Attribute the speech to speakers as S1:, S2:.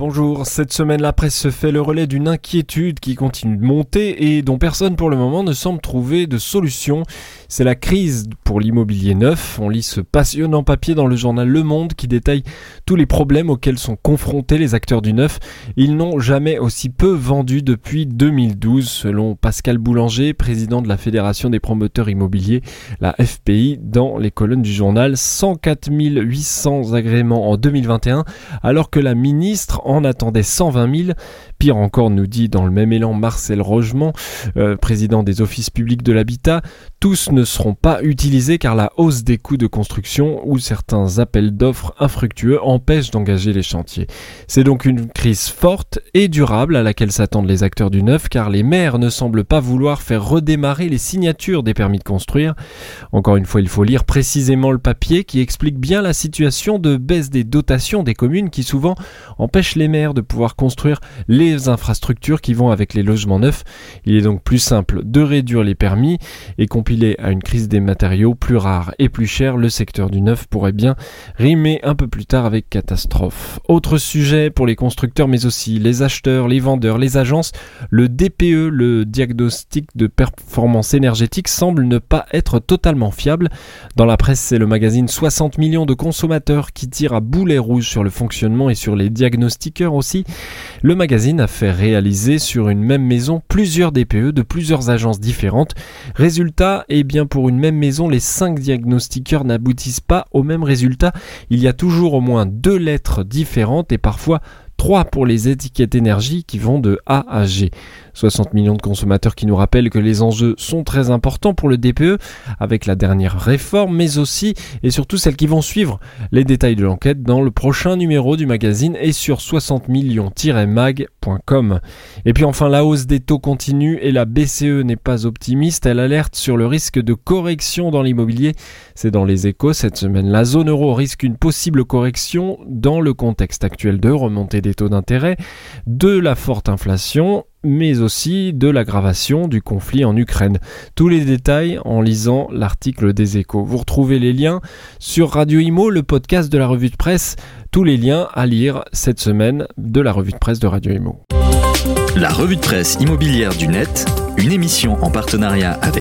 S1: Bonjour, cette semaine la presse se fait le relais d'une inquiétude qui continue de monter et dont personne pour le moment ne semble trouver de solution. C'est la crise pour l'immobilier neuf. On lit ce passionnant papier dans le journal Le Monde qui détaille tous les problèmes auxquels sont confrontés les acteurs du neuf. Ils n'ont jamais aussi peu vendu depuis 2012 selon Pascal Boulanger, président de la Fédération des promoteurs immobiliers, la FPI, dans les colonnes du journal. 104 800 agréments en 2021 alors que la ministre en attendait 120 000. Pire encore, nous dit dans le même élan Marcel Rogement, euh, président des offices publics de l'habitat, tous ne seront pas utilisés car la hausse des coûts de construction ou certains appels d'offres infructueux empêchent d'engager les chantiers. C'est donc une crise forte et durable à laquelle s'attendent les acteurs du neuf car les maires ne semblent pas vouloir faire redémarrer les signatures des permis de construire. Encore une fois, il faut lire précisément le papier qui explique bien la situation de baisse des dotations des communes qui souvent empêchent les maires de pouvoir construire les infrastructures qui vont avec les logements neufs. Il est donc plus simple de réduire les permis et compilé à une crise des matériaux plus rares et plus chers, le secteur du neuf pourrait bien rimer un peu plus tard avec catastrophe. Autre sujet pour les constructeurs mais aussi les acheteurs, les vendeurs, les agences, le DPE, le diagnostic de performance énergétique semble ne pas être totalement fiable. Dans la presse, c'est le magazine 60 millions de consommateurs qui tire à boulet rouge sur le fonctionnement et sur les diagnostics aussi, le magazine a fait réaliser sur une même maison plusieurs DPE de plusieurs agences différentes. Résultat, eh bien pour une même maison, les cinq diagnostiqueurs n'aboutissent pas au même résultat. Il y a toujours au moins deux lettres différentes et parfois 3 pour les étiquettes énergie qui vont de A à G. 60 millions de consommateurs qui nous rappellent que les enjeux sont très importants pour le DPE avec la dernière réforme, mais aussi et surtout celles qui vont suivre. Les détails de l'enquête dans le prochain numéro du magazine et sur 60 Et puis enfin, la hausse des taux continue et la BCE n'est pas optimiste. Elle alerte sur le risque de correction dans l'immobilier. C'est dans les échos cette semaine. La zone euro risque une possible correction dans le contexte actuel de remontée des taux d'intérêt, de la forte inflation mais aussi de l'aggravation du conflit en Ukraine. Tous les détails en lisant l'article des échos. Vous retrouvez les liens sur Radio Imo, le podcast de la revue de presse, tous les liens à lire cette semaine de la revue de presse de Radio Imo.
S2: La revue de presse immobilière du net, une émission en partenariat avec